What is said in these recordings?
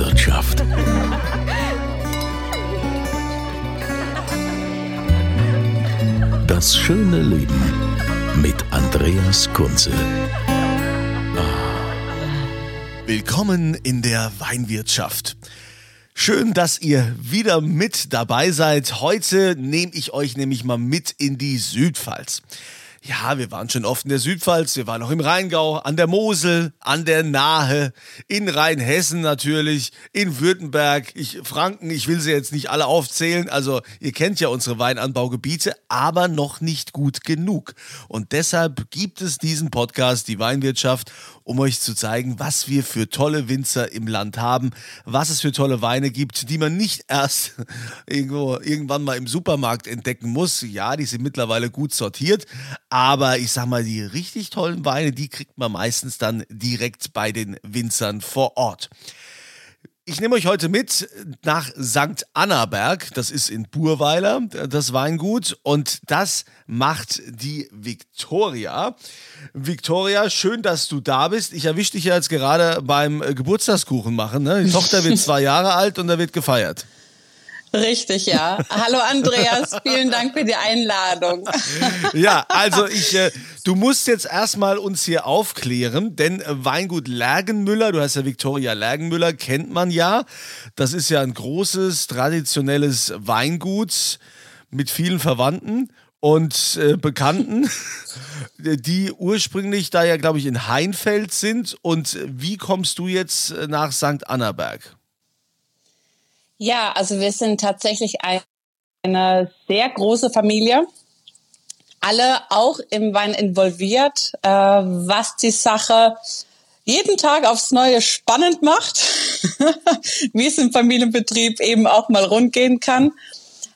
Weinwirtschaft. Das schöne Leben mit Andreas Kunze. Willkommen in der Weinwirtschaft. Schön, dass ihr wieder mit dabei seid. Heute nehme ich euch nämlich mal mit in die Südpfalz. Ja, wir waren schon oft in der Südpfalz, wir waren auch im Rheingau, an der Mosel, an der Nahe, in Rheinhessen natürlich, in Württemberg, ich, Franken, ich will sie jetzt nicht alle aufzählen, also ihr kennt ja unsere Weinanbaugebiete, aber noch nicht gut genug. Und deshalb gibt es diesen Podcast, die Weinwirtschaft, um euch zu zeigen, was wir für tolle Winzer im Land haben, was es für tolle Weine gibt, die man nicht erst irgendwo, irgendwann mal im Supermarkt entdecken muss. Ja, die sind mittlerweile gut sortiert, aber ich sag mal, die richtig tollen Weine, die kriegt man meistens dann direkt bei den Winzern vor Ort. Ich nehme euch heute mit nach St. Annaberg. Das ist in Burweiler, das Weingut. Und das macht die Victoria. Victoria, schön, dass du da bist. Ich erwische dich ja jetzt gerade beim Geburtstagskuchen machen. Ne? Die Tochter wird zwei Jahre alt und da wird gefeiert. Richtig, ja. Hallo Andreas, vielen Dank für die Einladung. Ja, also ich, äh, du musst jetzt erstmal uns hier aufklären, denn Weingut Lergenmüller, du heißt ja Viktoria Lergenmüller, kennt man ja. Das ist ja ein großes, traditionelles Weingut mit vielen Verwandten und äh, Bekannten, die ursprünglich da ja, glaube ich, in Heinfeld sind. Und wie kommst du jetzt nach St. Annaberg? Ja, also wir sind tatsächlich eine sehr große Familie. Alle auch im Wein involviert, äh, was die Sache jeden Tag aufs Neue spannend macht, wie es im Familienbetrieb eben auch mal rund gehen kann.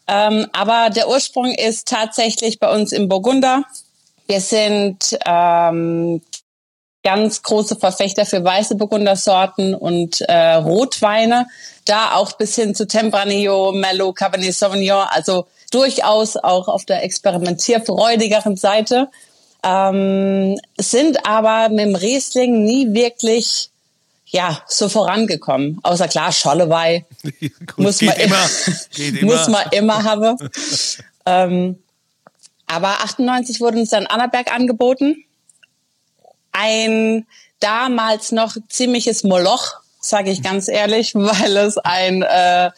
Ähm, aber der Ursprung ist tatsächlich bei uns im Burgunder. Wir sind ähm, ganz große Verfechter für weiße Burgundersorten und äh, Rotweine. Da auch bis hin zu Tempranillo, Merlot, Cabernet Sauvignon. Also durchaus auch auf der experimentierfreudigeren Seite. Ähm, sind aber mit dem Riesling nie wirklich ja, so vorangekommen. Außer klar, Schollewei muss, man immer, immer. muss man immer haben. ähm, aber 98 wurde uns dann Annaberg angeboten ein damals noch ziemliches Moloch, sage ich ganz ehrlich, weil es ein äh,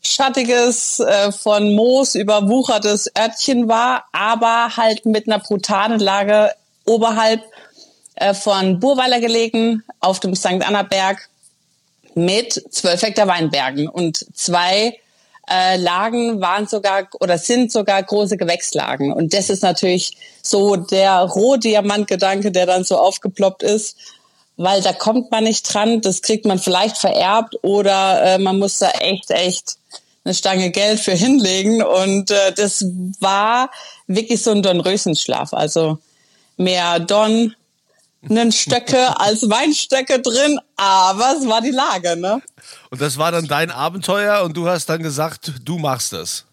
schattiges, äh, von Moos überwuchertes Örtchen war, aber halt mit einer brutalen Lage oberhalb äh, von Burweiler gelegen, auf dem St. Anna-Berg mit zwölf Hektar Weinbergen und zwei äh, Lagen waren sogar oder sind sogar große Gewächslagen. Und das ist natürlich so der Rohdiamantgedanke, der dann so aufgeploppt ist, weil da kommt man nicht dran, das kriegt man vielleicht vererbt oder äh, man muss da echt, echt eine Stange Geld für hinlegen. Und äh, das war wirklich so ein Dornröschenschlaf. Also mehr Don, Stöcke als Weinstöcke drin, aber es war die Lage, ne? Und das war dann dein Abenteuer und du hast dann gesagt, du machst das.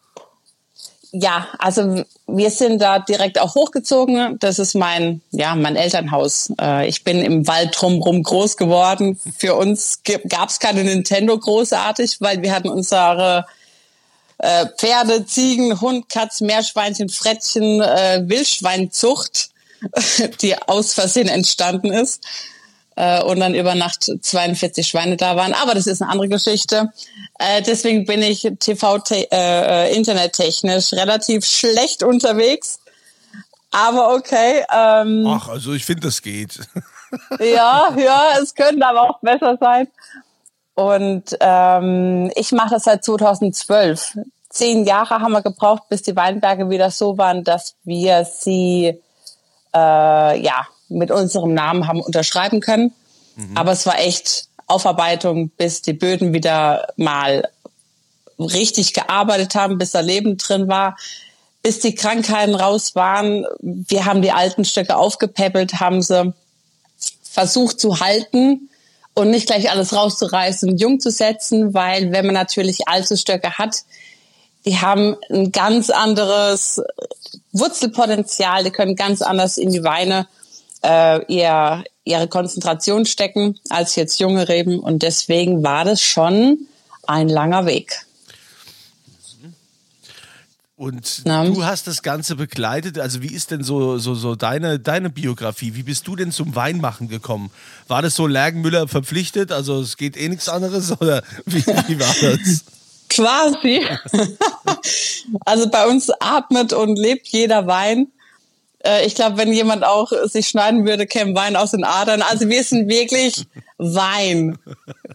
Ja, also wir sind da direkt auch hochgezogen. Das ist mein, ja, mein Elternhaus. Äh, ich bin im Wald drumherum groß geworden. Für uns gab es keine Nintendo großartig, weil wir hatten unsere äh, Pferde, Ziegen, Hund, Katz, Meerschweinchen, Frettchen, äh, Wildschweinzucht, die aus Versehen entstanden ist äh, und dann über Nacht 42 Schweine da waren. Aber das ist eine andere Geschichte. Äh, deswegen bin ich TV äh, äh, relativ schlecht unterwegs. Aber okay. Ähm, Ach, also ich finde, das geht. ja, ja, es könnte aber auch besser sein. Und ähm, ich mache das seit 2012. zehn Jahre haben wir gebraucht, bis die Weinberge wieder so waren, dass wir sie äh, ja mit unserem Namen haben unterschreiben können. Mhm. Aber es war echt Aufarbeitung, bis die Böden wieder mal richtig gearbeitet haben, bis da Leben drin war, bis die Krankheiten raus waren. Wir haben die alten Stöcke aufgepäppelt, haben sie versucht zu halten und nicht gleich alles rauszureißen und jung zu setzen, weil wenn man natürlich alte Stöcke hat, die haben ein ganz anderes Wurzelpotenzial, die können ganz anders in die Weine äh, ihr, ihre Konzentration stecken als jetzt junge Reben und deswegen war das schon ein langer Weg. Und Na. du hast das Ganze begleitet. Also wie ist denn so, so, so deine, deine Biografie? Wie bist du denn zum Weinmachen gekommen? War das so Lergenmüller verpflichtet? Also es geht eh nichts anderes oder wie, wie war das? Quasi. also bei uns atmet und lebt jeder Wein. Äh, ich glaube, wenn jemand auch sich schneiden würde, käme Wein aus den Adern. Also wir sind wirklich Wein.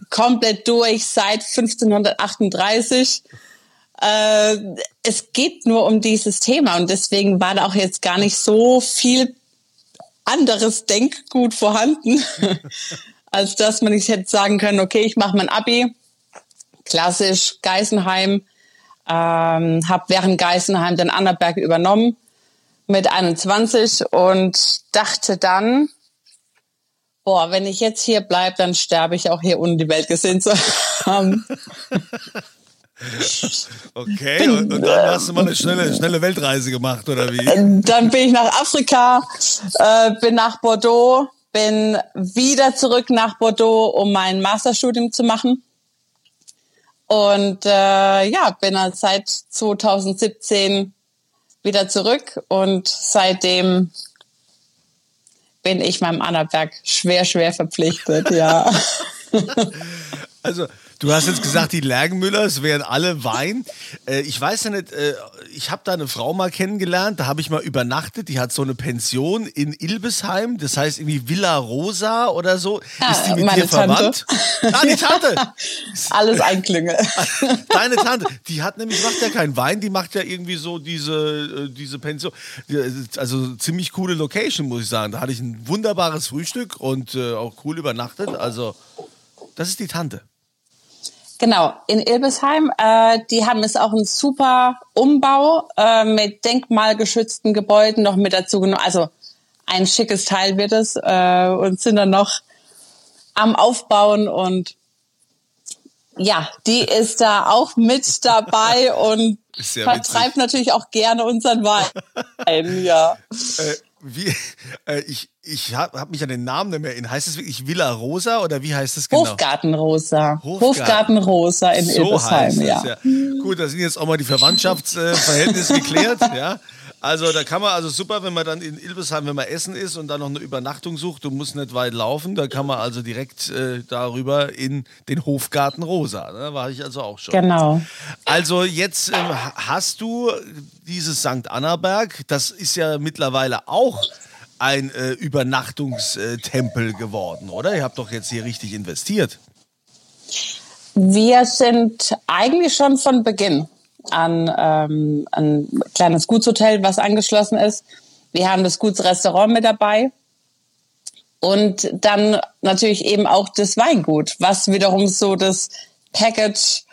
Komplett durch seit 1538 äh, es geht nur um dieses Thema und deswegen war da auch jetzt gar nicht so viel anderes Denkgut vorhanden, als dass man nicht hätte sagen können, okay, ich mache mein Abi, klassisch Geisenheim, ähm, habe während Geisenheim den Annaberg übernommen mit 21 und dachte dann, boah, wenn ich jetzt hier bleibe, dann sterbe ich auch hier, ohne die Welt gesehen zu haben. Okay, und, und, dann hast du mal eine schnelle, schnelle Weltreise gemacht, oder wie? Äh, dann bin ich nach Afrika, äh, bin nach Bordeaux, bin wieder zurück nach Bordeaux, um mein Masterstudium zu machen. Und äh, ja, bin halt seit 2017 wieder zurück und seitdem bin ich meinem Annaberg schwer, schwer verpflichtet, ja. Also Du hast jetzt gesagt, die Lergenmüllers wären alle Wein. Äh, ich weiß ja nicht, äh, ich habe da eine Frau mal kennengelernt, da habe ich mal übernachtet, die hat so eine Pension in Ilbesheim, das heißt irgendwie Villa Rosa oder so. Ja, Ist die mit dir verwandt? Ah, die Tante! Alles Einklünge. Deine Tante, die hat nämlich, macht ja keinen Wein, die macht ja irgendwie so diese, äh, diese Pension. Also ziemlich coole Location, muss ich sagen. Da hatte ich ein wunderbares Frühstück und äh, auch cool übernachtet. Also, das ist die Tante. Genau, in Ilbesheim. Äh, die haben es auch einen super Umbau äh, mit denkmalgeschützten Gebäuden noch mit dazu genommen. Also ein schickes Teil wird es äh, und sind dann noch am Aufbauen und ja, die ist da auch mit dabei und vertreibt witzig. natürlich auch gerne unseren Wein. ja. Wie, äh, ich ich habe hab mich an den Namen nicht mehr in. Heißt es wirklich Villa Rosa oder wie heißt es genau? Hofgartenrosa. Hofgartenrosa in so Ilbesheim, ja. ja. Gut, da sind jetzt auch mal die Verwandtschaftsverhältnisse geklärt, ja. Also da kann man also super, wenn man dann in Ilbesheim, wenn man essen ist und dann noch eine Übernachtung sucht, du musst nicht weit laufen, da kann man also direkt äh, darüber in den Hofgarten Rosa. Da war ich also auch schon. Genau. Also jetzt äh, hast du dieses St. Annaberg, das ist ja mittlerweile auch ein äh, Übernachtungstempel geworden, oder? Ihr habt doch jetzt hier richtig investiert. Wir sind eigentlich schon von Beginn an ähm, ein kleines Gutshotel, was angeschlossen ist. Wir haben das Gutsrestaurant mit dabei. Und dann natürlich eben auch das Weingut, was wiederum so das Package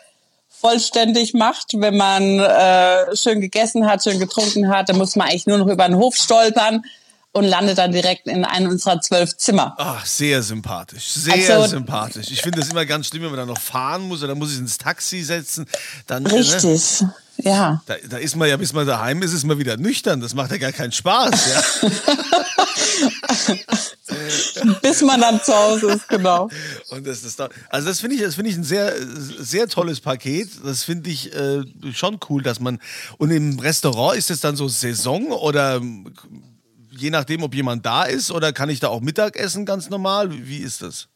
vollständig macht. Wenn man äh, schön gegessen hat, schön getrunken hat, dann muss man eigentlich nur noch über den Hof stolpern und landet dann direkt in einem unserer zwölf Zimmer. Ach, sehr sympathisch, sehr also, sympathisch. Ich finde das immer ganz schlimm, wenn man dann noch fahren muss oder dann muss ich ins Taxi setzen. Dann, äh, ne? Richtig. Ne? Ja. Da, da, ist man ja, bis man daheim ist, ist man wieder nüchtern. Das macht ja gar keinen Spaß. Ja? bis man dann zu Hause ist, genau. Und das, das, also das finde ich, das finde ich ein sehr, sehr tolles Paket. Das finde ich äh, schon cool, dass man. Und im Restaurant ist es dann so Saison oder je nachdem, ob jemand da ist oder kann ich da auch Mittag essen ganz normal? Wie ist das?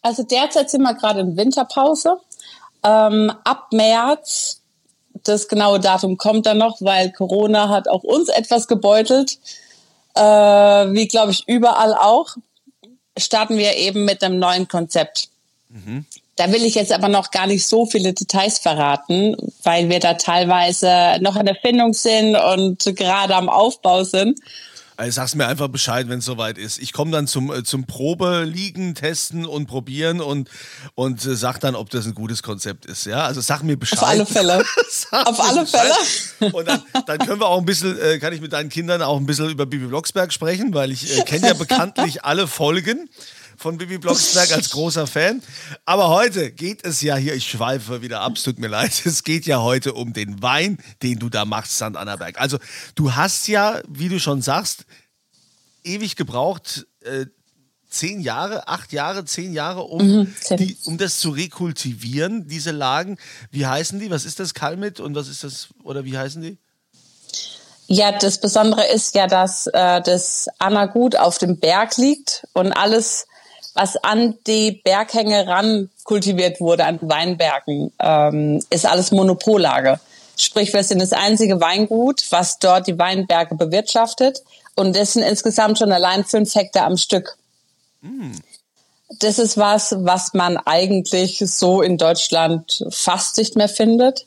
Also derzeit sind wir gerade in Winterpause. Ähm, ab März, das genaue Datum kommt dann noch, weil Corona hat auch uns etwas gebeutelt, äh, wie glaube ich überall auch, starten wir eben mit einem neuen Konzept. Mhm. Da will ich jetzt aber noch gar nicht so viele Details verraten, weil wir da teilweise noch in der Findung sind und gerade am Aufbau sind. Also sag's mir einfach Bescheid, wenn es soweit ist. Ich komme dann zum, äh, zum Probe liegen, testen und probieren und, und äh, sag dann, ob das ein gutes Konzept ist. Ja, also sag mir Bescheid. Auf alle Fälle. Auf alle Bescheid. Fälle. Und dann, dann können wir auch ein bisschen, äh, kann ich mit deinen Kindern auch ein bisschen über Bibi Blocksberg sprechen, weil ich äh, kenne ja bekanntlich alle Folgen von Bibi Blocksberg als großer Fan. Aber heute geht es ja hier, ich schweife wieder ab, es tut mir leid, es geht ja heute um den Wein, den du da machst, St. Annaberg. Also du hast ja, wie du schon sagst, ewig gebraucht, äh, zehn Jahre, acht Jahre, zehn Jahre, um, mhm, die, um das zu rekultivieren, diese Lagen. Wie heißen die? Was ist das Kalmit und was ist das, oder wie heißen die? Ja, das Besondere ist ja, dass äh, das Anna-Gut auf dem Berg liegt und alles was an die Berghänge ran kultiviert wurde, an Weinbergen, ähm, ist alles Monopollage. Sprich, wir sind das einzige Weingut, was dort die Weinberge bewirtschaftet. Und das sind insgesamt schon allein fünf Hektar am Stück. Mm. Das ist was, was man eigentlich so in Deutschland fast nicht mehr findet.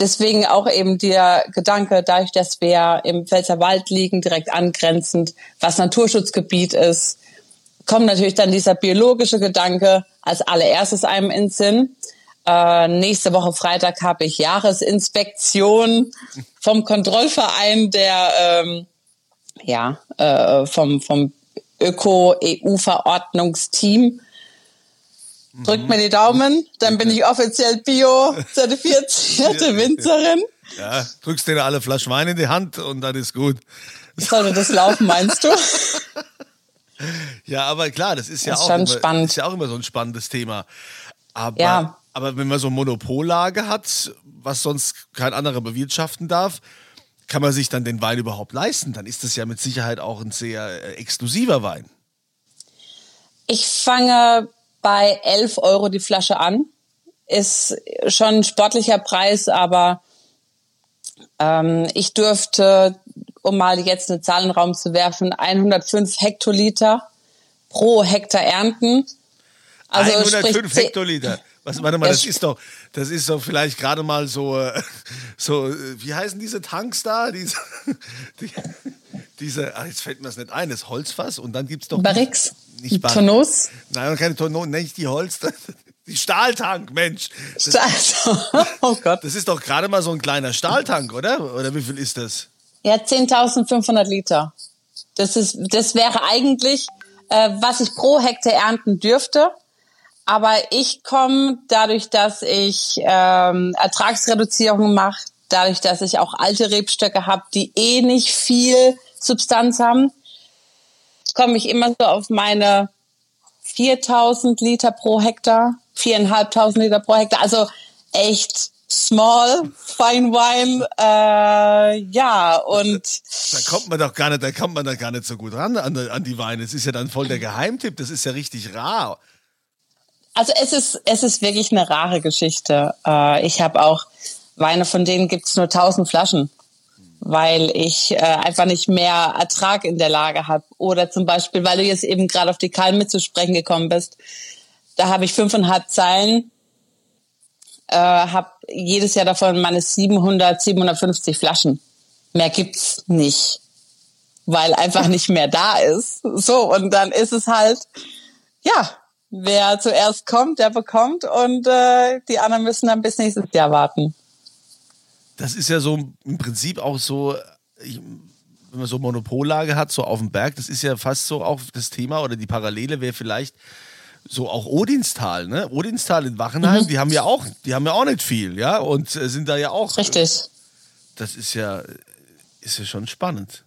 Deswegen auch eben der Gedanke, dadurch, dass wir im Pfälzerwald liegen, direkt angrenzend, was Naturschutzgebiet ist, kommt natürlich dann dieser biologische Gedanke als allererstes einem ins Sinn. Äh, nächste Woche Freitag habe ich Jahresinspektion vom Kontrollverein der ähm, ja äh, vom vom Öko-EU-Verordnungsteam. Drückt mir die Daumen, dann bin ich offiziell Bio-zertifizierte Winzerin. Ja, drückst dir alle Flaschen Wein in die Hand und dann ist gut. Sollte das laufen, meinst du? Ja, aber klar, das ist ja, ist auch, immer, spannend. ist ja auch immer so ein spannendes Thema. Aber, ja. aber wenn man so eine Monopollage hat, was sonst kein anderer bewirtschaften darf, kann man sich dann den Wein überhaupt leisten? Dann ist das ja mit Sicherheit auch ein sehr äh, exklusiver Wein. Ich fange bei 11 Euro die Flasche an. Ist schon ein sportlicher Preis, aber ähm, ich dürfte um mal jetzt eine Zahl in den Raum zu werfen, 105 Hektoliter pro Hektar ernten. Also 105 Hektoliter. Was, warte mal, das ist doch, das ist doch vielleicht gerade mal so, äh, so, äh, wie heißen diese Tanks da? Diese, die, diese ach, jetzt fällt mir das nicht ein, das Holzfass und dann gibt es doch. Barrix? Nicht Bar Tonos? Nein, keine Tonos, nicht die Holz, die Stahltank, Mensch. Das, Stahltank, oh Gott. Das ist doch gerade mal so ein kleiner Stahltank, oder? Oder wie viel ist das? Ja, 10.500 Liter. Das ist, das wäre eigentlich, äh, was ich pro Hektar ernten dürfte. Aber ich komme dadurch, dass ich ähm, Ertragsreduzierung mache, dadurch, dass ich auch alte Rebstöcke habe, die eh nicht viel Substanz haben, komme ich immer so auf meine 4000 Liter pro Hektar, 4.500 Liter pro Hektar. Also echt Small, Fine Wine, äh, ja, und. Da kommt man doch gar nicht, da kommt man da gar nicht so gut ran an, an die Weine. Es ist ja dann voll der Geheimtipp, das ist ja richtig rar. Also es ist, es ist wirklich eine rare Geschichte. Äh, ich habe auch Weine, von denen gibt's nur 1000 Flaschen, weil ich äh, einfach nicht mehr Ertrag in der Lage habe. Oder zum Beispiel, weil du jetzt eben gerade auf die Kalme zu sprechen gekommen bist, da habe ich fünfeinhalb Zeilen äh, habe jedes Jahr davon meine 700, 750 Flaschen. Mehr gibt's nicht, weil einfach nicht mehr da ist. So und dann ist es halt, ja, wer zuerst kommt, der bekommt und äh, die anderen müssen dann bis nächstes Jahr warten. Das ist ja so im Prinzip auch so, ich, wenn man so Monopollage hat, so auf dem Berg, das ist ja fast so auch das Thema oder die Parallele wäre vielleicht so auch Odinstal, ne? Odinstal in Wachenheim, mhm. die haben ja auch, die haben ja auch nicht viel, ja, und äh, sind da ja auch. Richtig. Das ist ja, ist ja schon spannend.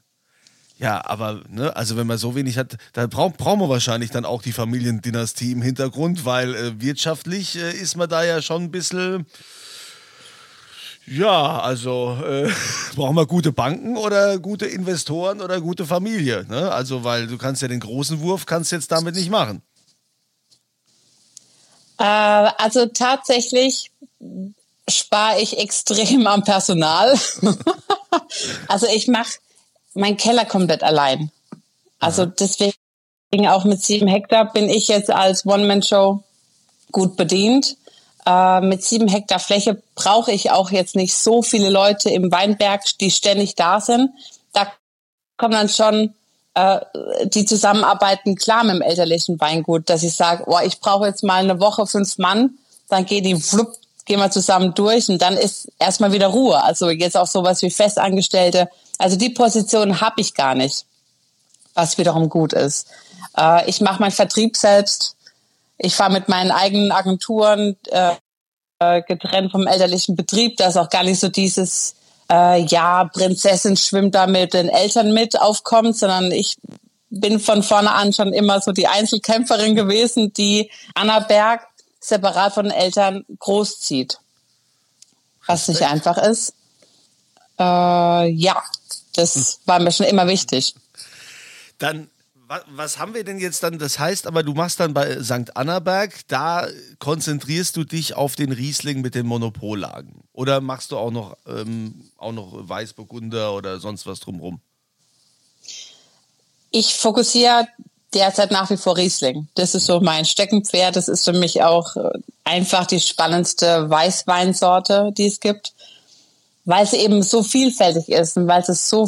Ja, aber, ne, also wenn man so wenig hat, dann brauch, brauchen wir wahrscheinlich dann auch die Familiendynastie im Hintergrund, weil äh, wirtschaftlich äh, ist man da ja schon ein bisschen. Ja, also äh, brauchen wir gute Banken oder gute Investoren oder gute Familie. Ne? Also, weil du kannst ja den großen Wurf kannst jetzt damit nicht machen. Äh, also tatsächlich spare ich extrem am Personal. also ich mache meinen Keller komplett allein. Also deswegen auch mit sieben Hektar bin ich jetzt als One-Man-Show gut bedient. Äh, mit sieben Hektar Fläche brauche ich auch jetzt nicht so viele Leute im Weinberg, die ständig da sind. Da kommen dann schon äh, die zusammenarbeiten klar mit dem elterlichen Weingut, dass ich sage, oh, ich brauche jetzt mal eine Woche fünf Mann, dann geht die flupp, gehen wir zusammen durch und dann ist erstmal wieder Ruhe. Also jetzt auch sowas wie Festangestellte. Also die Position habe ich gar nicht, was wiederum gut ist. Äh, ich mache meinen Vertrieb selbst. Ich fahre mit meinen eigenen Agenturen äh, äh, getrennt vom elterlichen Betrieb. Da ist auch gar nicht so dieses, äh, ja, Prinzessin schwimmt da mit den Eltern mit aufkommt, sondern ich bin von vorne an schon immer so die Einzelkämpferin gewesen, die Anna Berg separat von den Eltern großzieht. Was nicht einfach ist. Äh, ja, das war mir schon immer wichtig. Dann was haben wir denn jetzt dann? Das heißt aber, du machst dann bei St. Annaberg, da konzentrierst du dich auf den Riesling mit den Monopollagen. Oder machst du auch noch, ähm, auch noch Weißburgunder oder sonst was drumherum? Ich fokussiere derzeit nach wie vor Riesling. Das ist so mein Steckenpferd. Das ist für mich auch äh, einfach die spannendste Weißweinsorte, die es gibt, weil sie eben so vielfältig ist und weil es so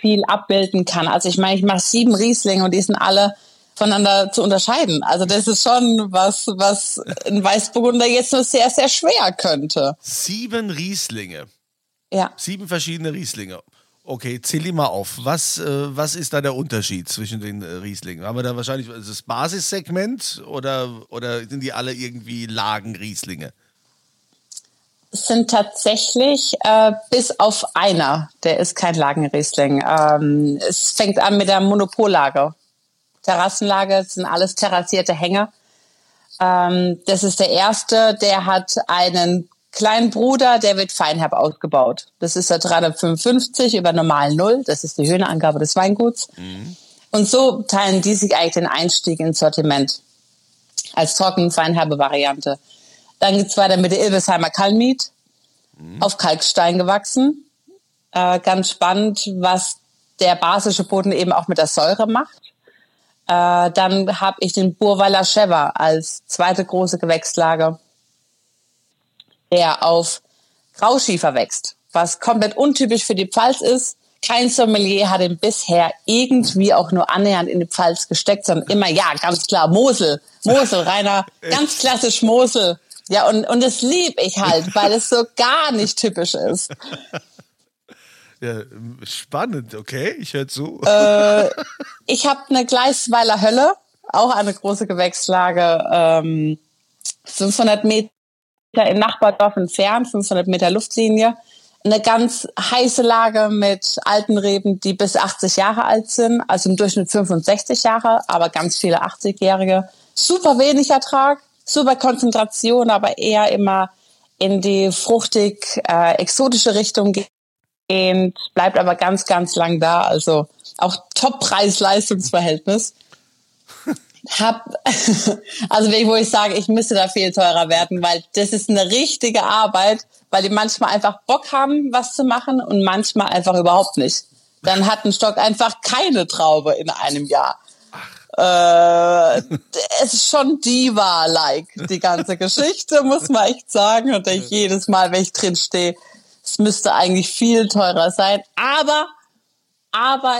viel abbilden kann. Also ich meine, ich mache sieben Rieslinge und die sind alle voneinander zu unterscheiden. Also das ist schon was, was ein Weißburgunder jetzt nur sehr, sehr schwer könnte. Sieben Rieslinge. Ja. Sieben verschiedene Rieslinge. Okay, zähl die mal auf. Was, äh, was ist da der Unterschied zwischen den äh, Rieslingen? Haben wir da wahrscheinlich das Basissegment oder, oder sind die alle irgendwie Lagenrieslinge? Sind tatsächlich äh, bis auf einer, der ist kein Lagenriesling. Ähm, es fängt an mit der Monopollage. Terrassenlage sind alles terrassierte Hänge. Ähm, das ist der erste, der hat einen kleinen Bruder, der wird feinherb ausgebaut. Das ist der 355 über normal Null. Das ist die Höhenangabe des Weinguts. Mhm. Und so teilen die sich eigentlich den Einstieg ins Sortiment als trocken feinherbe Variante. Dann geht's weiter mit der Ilvesheimer Kalmit, mhm. auf Kalkstein gewachsen. Äh, ganz spannend, was der basische Boden eben auch mit der Säure macht. Äh, dann habe ich den Burweiler Schever als zweite große Gewächslage, der auf Grauschiefer wächst, was komplett untypisch für die Pfalz ist. Kein Sommelier hat ihn bisher irgendwie auch nur annähernd in die Pfalz gesteckt, sondern immer, ja, ganz klar, Mosel, Mosel, Rainer, ganz klassisch Mosel. Ja, und, und das lieb ich halt, weil es so gar nicht typisch ist. Ja, spannend, okay, ich höre zu. Äh, ich habe eine Gleisweiler Hölle, auch eine große Gewächslage, ähm, 500 Meter im Nachbardorf entfernt, 500 Meter Luftlinie. Eine ganz heiße Lage mit alten Reben, die bis 80 Jahre alt sind, also im Durchschnitt 65 Jahre, aber ganz viele 80-Jährige. Super wenig Ertrag, super Konzentration, aber eher immer in die fruchtig äh, exotische Richtung gehend, bleibt aber ganz, ganz lang da. Also auch Top-Preis-Leistungsverhältnis. Hab, also wo ich sage, ich müsste da viel teurer werden, weil das ist eine richtige Arbeit, weil die manchmal einfach Bock haben, was zu machen und manchmal einfach überhaupt nicht. Dann hat ein Stock einfach keine Traube in einem Jahr. Äh, es ist schon Diva-like, die ganze Geschichte, muss man echt sagen. Und ich jedes Mal, wenn ich drin stehe, es müsste eigentlich viel teurer sein. Aber, aber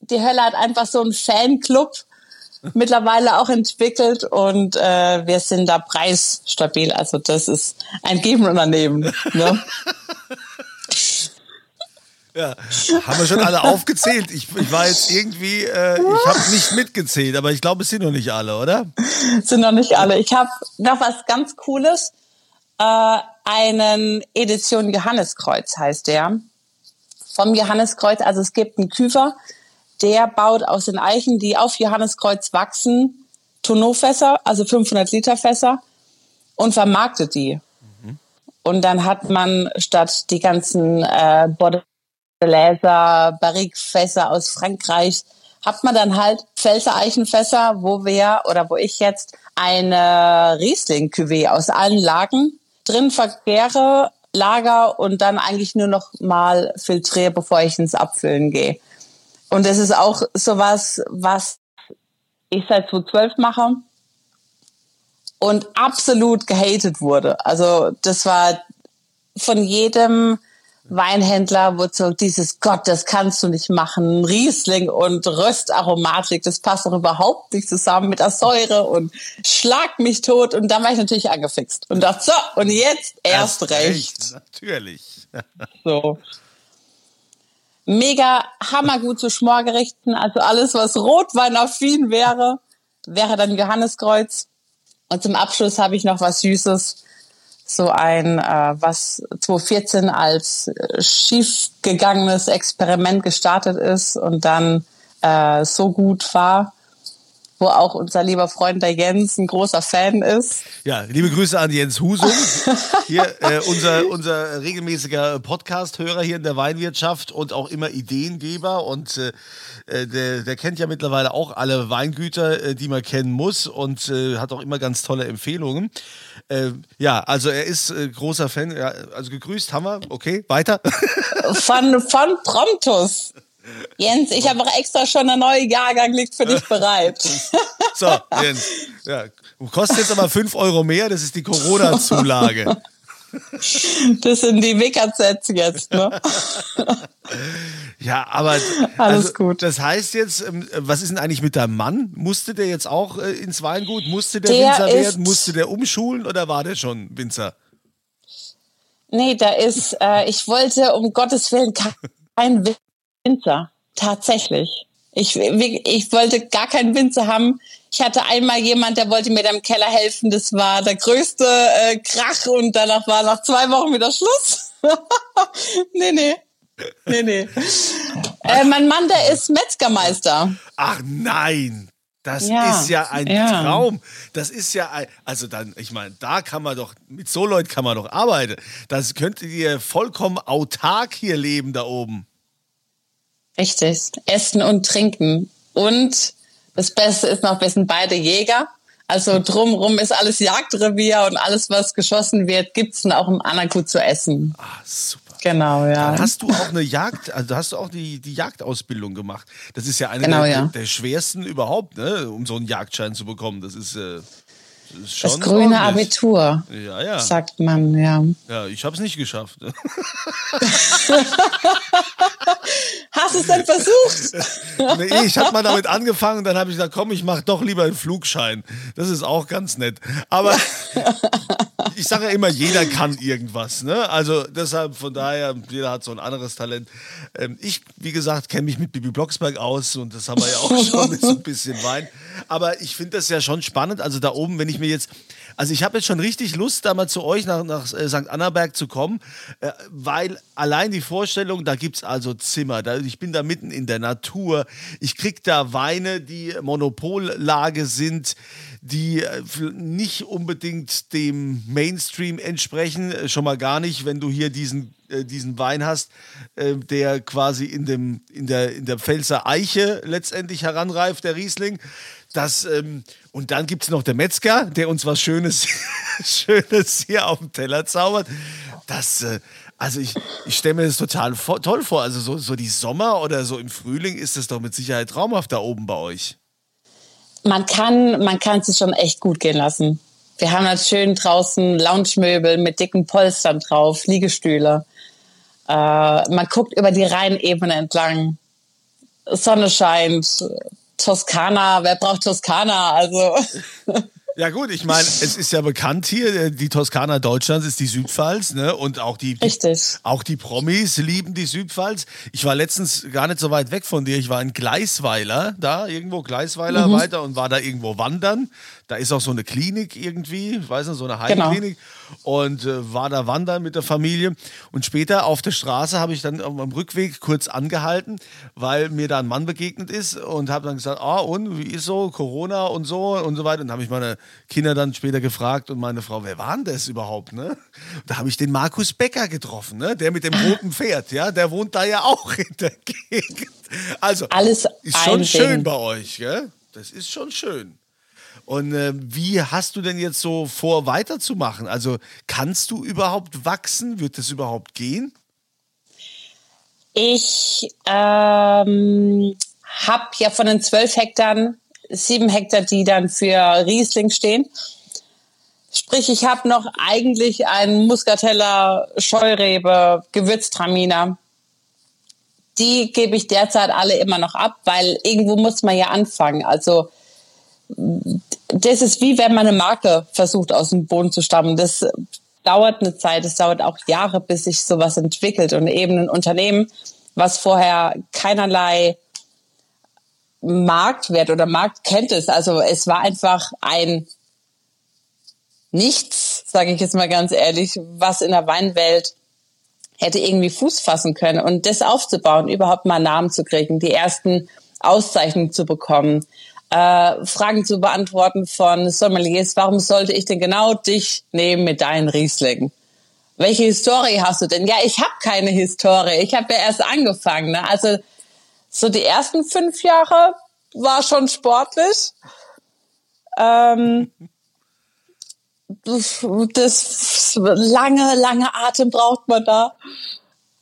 die Hölle hat einfach so einen Fanclub mittlerweile auch entwickelt und äh, wir sind da preisstabil. Also das ist ein Geben und ein Nehmen. Ne? Ja, haben wir schon alle aufgezählt. Ich, ich war jetzt irgendwie, äh, ich habe nicht mitgezählt, aber ich glaube, es sind noch nicht alle, oder? sind noch nicht alle. Ich habe noch was ganz Cooles. Äh, einen Edition Johanneskreuz heißt der. Vom Johanneskreuz, also es gibt einen Küfer, der baut aus den Eichen, die auf Johanneskreuz wachsen, Tonneaufässer, also 500 Liter Fässer und vermarktet die. Mhm. Und dann hat man statt die ganzen äh, Gläser, Barrique-Fässer aus Frankreich, hat man dann halt Pfälzer Eichenfässer, wo wir oder wo ich jetzt eine Riesling-Cuvée aus allen Lagen drin verkehre, lager und dann eigentlich nur noch mal filtriere, bevor ich ins Abfüllen gehe. Und das ist auch sowas, was ich seit 2012 mache. und absolut gehatet wurde. Also das war von jedem Weinhändler so dieses Gott, das kannst du nicht machen. Riesling und Röstaromatik, das passt doch überhaupt nicht zusammen mit der Säure und schlag mich tot. Und dann war ich natürlich angefixt und dachte, so, und jetzt erst, erst recht. recht. Natürlich. so. Mega hammergut zu Schmorgerichten. Also alles, was Rotweinaffin wäre, wäre dann Johanniskreuz. Und zum Abschluss habe ich noch was Süßes so ein, äh, was 2014 als äh, schiefgegangenes Experiment gestartet ist und dann äh, so gut war, wo auch unser lieber Freund der Jens ein großer Fan ist. Ja, liebe Grüße an Jens Husum, hier äh, unser, unser regelmäßiger Podcast-Hörer hier in der Weinwirtschaft und auch immer Ideengeber und äh, äh, der, der kennt ja mittlerweile auch alle Weingüter, äh, die man kennen muss und äh, hat auch immer ganz tolle Empfehlungen. Äh, ja, also er ist äh, großer Fan. Ja, also gegrüßt haben wir. Okay, weiter. Von, von Promptus. Jens, ich habe auch extra schon eine neue Jahrgang liegt für dich bereit. So, Jens. Ja, kostet jetzt aber 5 Euro mehr, das ist die Corona-Zulage. Das sind die WKZ jetzt, ne? Ja, aber alles also, gut. Das heißt jetzt, ähm, was ist denn eigentlich mit deinem Mann? Musste der jetzt auch äh, ins Weingut? Musste der, der Winzer werden? Musste der umschulen oder war der schon Winzer? Nee, da ist, äh, ich wollte um Gottes Willen kein Winzer. Tatsächlich. Ich, ich wollte gar keinen Winzer haben. Ich hatte einmal jemand, der wollte mir da im Keller helfen. Das war der größte äh, Krach und danach war nach zwei Wochen wieder Schluss. nee, nee. Nee, nee. Äh, mein Mann, der ist Metzgermeister. Ach nein. Das ja, ist ja ein ja. Traum. Das ist ja ein, also dann, ich meine, da kann man doch, mit so Leuten kann man doch arbeiten. Das könntet ihr vollkommen autark hier leben da oben. Richtig. Essen und trinken. Und das Beste ist noch, wir sind beide Jäger. Also drumrum ist alles Jagdrevier und alles, was geschossen wird, gibt's dann auch im Anakut zu essen. Ah, super. Genau, ja. Dann hast du auch eine Jagd, also hast du auch die, die Jagdausbildung gemacht. Das ist ja eine genau, der, ja. der, schwersten überhaupt, ne, um so einen Jagdschein zu bekommen. Das ist, äh, das, grüne ordentlich. Abitur, ja, ja. sagt man, ja. Ja, ich habe es nicht geschafft. Hast du es denn versucht? nee, ich habe mal damit angefangen und dann habe ich gesagt, komm, ich mache doch lieber einen Flugschein. Das ist auch ganz nett. Aber ich sage ja immer, jeder kann irgendwas. Ne? Also deshalb, von daher, jeder hat so ein anderes Talent. Ähm, ich, wie gesagt, kenne mich mit Bibi Blocksberg aus und das haben wir ja auch schon mit so ein bisschen Wein. Aber ich finde das ja schon spannend. Also da oben, wenn ich mir jetzt, also ich habe jetzt schon richtig Lust, da mal zu euch nach, nach äh, St. Annaberg zu kommen, äh, weil allein die Vorstellung, da gibt es also Zimmer, ich bin da mitten in der Natur, ich kriege da Weine, die Monopollage sind, die äh, nicht unbedingt dem Mainstream entsprechen, schon mal gar nicht, wenn du hier diesen, diesen Wein hast, der quasi in, dem, in, der, in der Pfälzer Eiche letztendlich heranreift, der Riesling. Das, ähm, und dann gibt es noch der Metzger, der uns was Schönes, Schönes hier auf dem Teller zaubert. Das, äh, also ich, ich stelle mir das total toll vor. Also so, so die Sommer oder so im Frühling ist das doch mit Sicherheit traumhaft da oben bei euch man kann, man kann es schon echt gut gehen lassen. Wir haben halt schön draußen Lounge-Möbel mit dicken Polstern drauf, Liegestühle. Äh, man guckt über die Rheinebene entlang. Sonne scheint. Toskana, wer braucht Toskana? Also. Ja gut, ich meine, es ist ja bekannt hier, äh, die Toskana Deutschlands ist die Südpfalz, ne? Und auch die, Richtig. auch die Promis lieben die Südpfalz. Ich war letztens gar nicht so weit weg von dir. Ich war in Gleisweiler, da irgendwo Gleisweiler mhm. weiter und war da irgendwo wandern. Da ist auch so eine Klinik irgendwie, ich weiß nicht, so eine. Heimklinik. Genau und äh, war da wandern mit der Familie. Und später auf der Straße habe ich dann am Rückweg kurz angehalten, weil mir da ein Mann begegnet ist und habe dann gesagt, ah und, wie ist so, Corona und so und so weiter. Und habe ich meine Kinder dann später gefragt und meine Frau, wer war denn das überhaupt? Ne? Da habe ich den Markus Becker getroffen, ne? der mit dem roten Pferd, ja, der wohnt da ja auch in der Gegend. Also, Alles ist schon schön bei euch, gell? Das ist schon schön. Und äh, wie hast du denn jetzt so vor, weiterzumachen? Also kannst du überhaupt wachsen? Wird das überhaupt gehen? Ich ähm, habe ja von den zwölf Hektar sieben Hektar, die dann für Riesling stehen. Sprich, ich habe noch eigentlich einen Muscatella Scheurebe Gewürztraminer. Die gebe ich derzeit alle immer noch ab, weil irgendwo muss man ja anfangen. Also das ist wie wenn man eine Marke versucht aus dem Boden zu stammen. Das dauert eine Zeit, es dauert auch Jahre, bis sich sowas entwickelt und eben ein Unternehmen, was vorher keinerlei Marktwert oder Markt kennt es. Also es war einfach ein Nichts, sage ich jetzt mal ganz ehrlich, was in der Weinwelt hätte irgendwie Fuß fassen können und das aufzubauen, überhaupt mal Namen zu kriegen, die ersten Auszeichnungen zu bekommen, äh, Fragen zu beantworten von Sommeliers. Warum sollte ich denn genau dich nehmen mit deinen Rieslingen? Welche Historie hast du denn? Ja, ich habe keine Historie. Ich habe ja erst angefangen. Ne? Also so die ersten fünf Jahre war schon sportlich. Ähm, das lange, lange Atem braucht man da.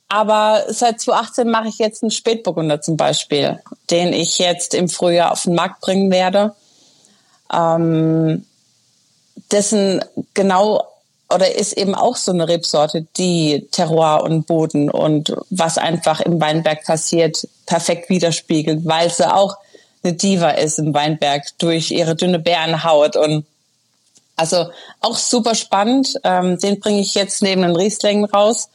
Aber seit 2018 mache ich jetzt einen Spätburgunder zum Beispiel, den ich jetzt im Frühjahr auf den Markt bringen werde. Ähm, dessen genau oder ist eben auch so eine Rebsorte, die Terroir und Boden und was einfach im Weinberg passiert, perfekt widerspiegelt, weil sie auch eine Diva ist im Weinberg durch ihre dünne Bärenhaut und also auch super spannend. Ähm, den bringe ich jetzt neben den Rieslingen raus.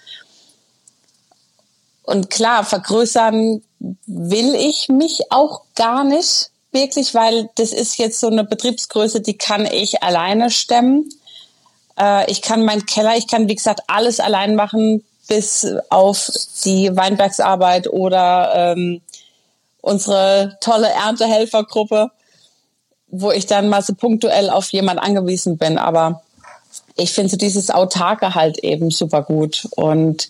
Und klar, vergrößern will ich mich auch gar nicht wirklich, weil das ist jetzt so eine Betriebsgröße, die kann ich alleine stemmen. Äh, ich kann meinen Keller, ich kann wie gesagt alles allein machen, bis auf die Weinbergsarbeit oder ähm, unsere tolle Erntehelfergruppe, wo ich dann mal so punktuell auf jemand angewiesen bin. Aber ich finde so dieses Autarke halt eben super gut und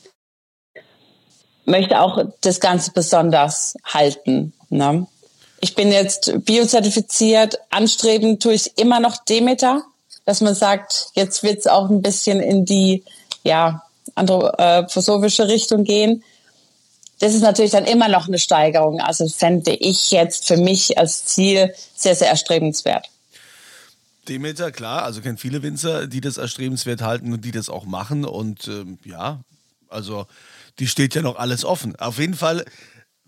möchte auch das Ganze besonders halten. Ne? Ich bin jetzt biozertifiziert, anstreben tue ich immer noch Demeter, dass man sagt, jetzt wird es auch ein bisschen in die ja, anthroposophische Richtung gehen das ist natürlich dann immer noch eine Steigerung. Also fände ich jetzt für mich als Ziel sehr, sehr erstrebenswert. Demeter, klar, also kennt viele Winzer, die das erstrebenswert halten und die das auch machen. Und ähm, ja, also die steht ja noch alles offen. Auf jeden Fall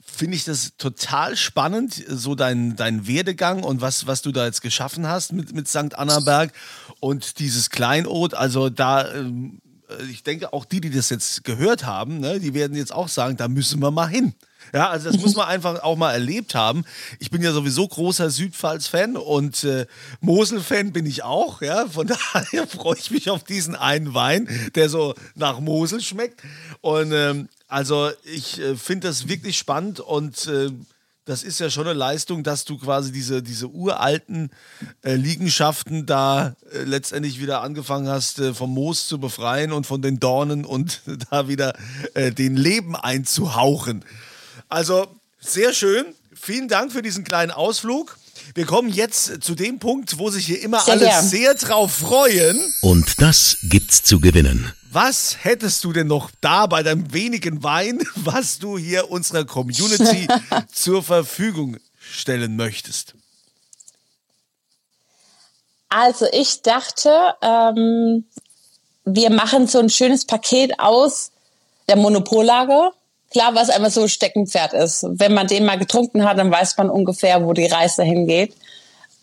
finde ich das total spannend, so dein, dein Werdegang und was, was du da jetzt geschaffen hast mit, mit St. Annaberg und dieses Kleinod. Also da ähm, äh, ich denke, auch die, die das jetzt gehört haben, ne, die werden jetzt auch sagen, da müssen wir mal hin. Ja, also das muss man einfach auch mal erlebt haben. Ich bin ja sowieso großer Südpfalz-Fan und äh, Mosel-Fan bin ich auch. Ja, von daher freue ich mich auf diesen einen Wein, der so nach Mosel schmeckt. Und ähm, also ich äh, finde das wirklich spannend und äh, das ist ja schon eine Leistung, dass du quasi diese, diese uralten äh, Liegenschaften da äh, letztendlich wieder angefangen hast, äh, vom Moos zu befreien und von den Dornen und da wieder äh, den Leben einzuhauchen. Also sehr schön. Vielen Dank für diesen kleinen Ausflug. Wir kommen jetzt zu dem Punkt, wo sich hier immer sehr alle gern. sehr drauf freuen. Und das gibt's zu gewinnen. Was hättest du denn noch da bei deinem wenigen Wein, was du hier unserer Community zur Verfügung stellen möchtest? Also ich dachte, ähm, wir machen so ein schönes Paket aus der Monopollage. Klar, was einfach so Steckenpferd ist. Wenn man den mal getrunken hat, dann weiß man ungefähr, wo die Reise hingeht.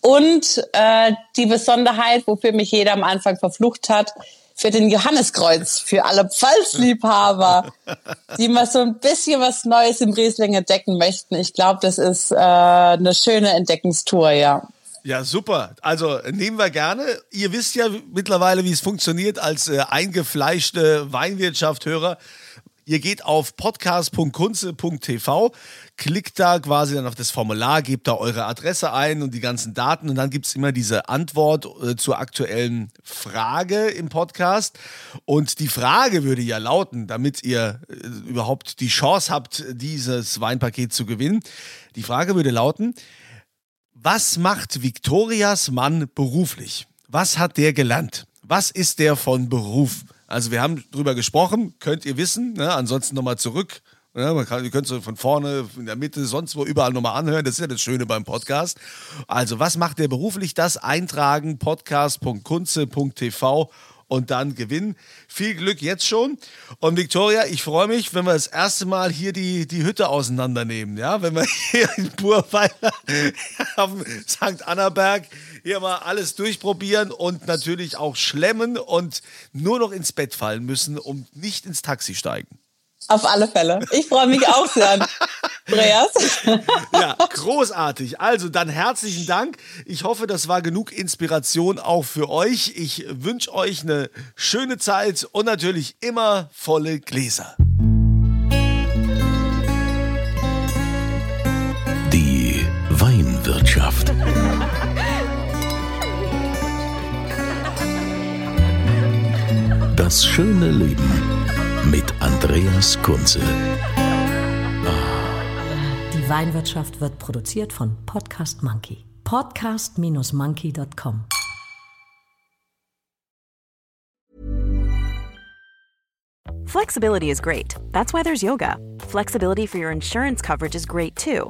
Und äh, die Besonderheit, wofür mich jeder am Anfang verflucht hat, für den Johanneskreuz, für alle Pfalzliebhaber, die mal so ein bisschen was Neues im Riesling entdecken möchten. Ich glaube, das ist äh, eine schöne Entdeckungstour, ja. Ja, super. Also nehmen wir gerne. Ihr wisst ja mittlerweile, wie es funktioniert als äh, eingefleischte Weinwirtschaft-Hörer. Ihr geht auf podcast.kunze.tv, klickt da quasi dann auf das Formular, gebt da eure Adresse ein und die ganzen Daten und dann gibt es immer diese Antwort äh, zur aktuellen Frage im Podcast. Und die Frage würde ja lauten, damit ihr äh, überhaupt die Chance habt, dieses Weinpaket zu gewinnen. Die Frage würde lauten, was macht Viktorias Mann beruflich? Was hat der gelernt? Was ist der von Beruf? Also wir haben drüber gesprochen, könnt ihr wissen. Ne? Ansonsten nochmal zurück Ja, man kann, ihr könnt es von vorne, in der Mitte, sonst wo überall nochmal anhören. Das ist ja das Schöne beim Podcast. Also, was macht ihr beruflich? Das eintragen podcast.kunze.tv und dann gewinnen. Viel Glück jetzt schon. Und Victoria, ich freue mich, wenn wir das erste Mal hier die, die Hütte auseinandernehmen. Ja, wenn wir hier in Burweiler auf dem St. Annaberg hier mal alles durchprobieren und natürlich auch schlemmen und nur noch ins Bett fallen müssen, um nicht ins Taxi steigen. Auf alle Fälle. Ich freue mich auch sehr. Andreas. ja, großartig. Also dann herzlichen Dank. Ich hoffe, das war genug Inspiration auch für euch. Ich wünsche euch eine schöne Zeit und natürlich immer volle Gläser. Die Weinwirtschaft. Das schöne Leben mit Andreas Kunze. Die Weinwirtschaft wird produziert von Podcast Monkey. Podcast-monkey.com. Flexibility is great. That's why there's yoga. Flexibility for your insurance coverage is great too.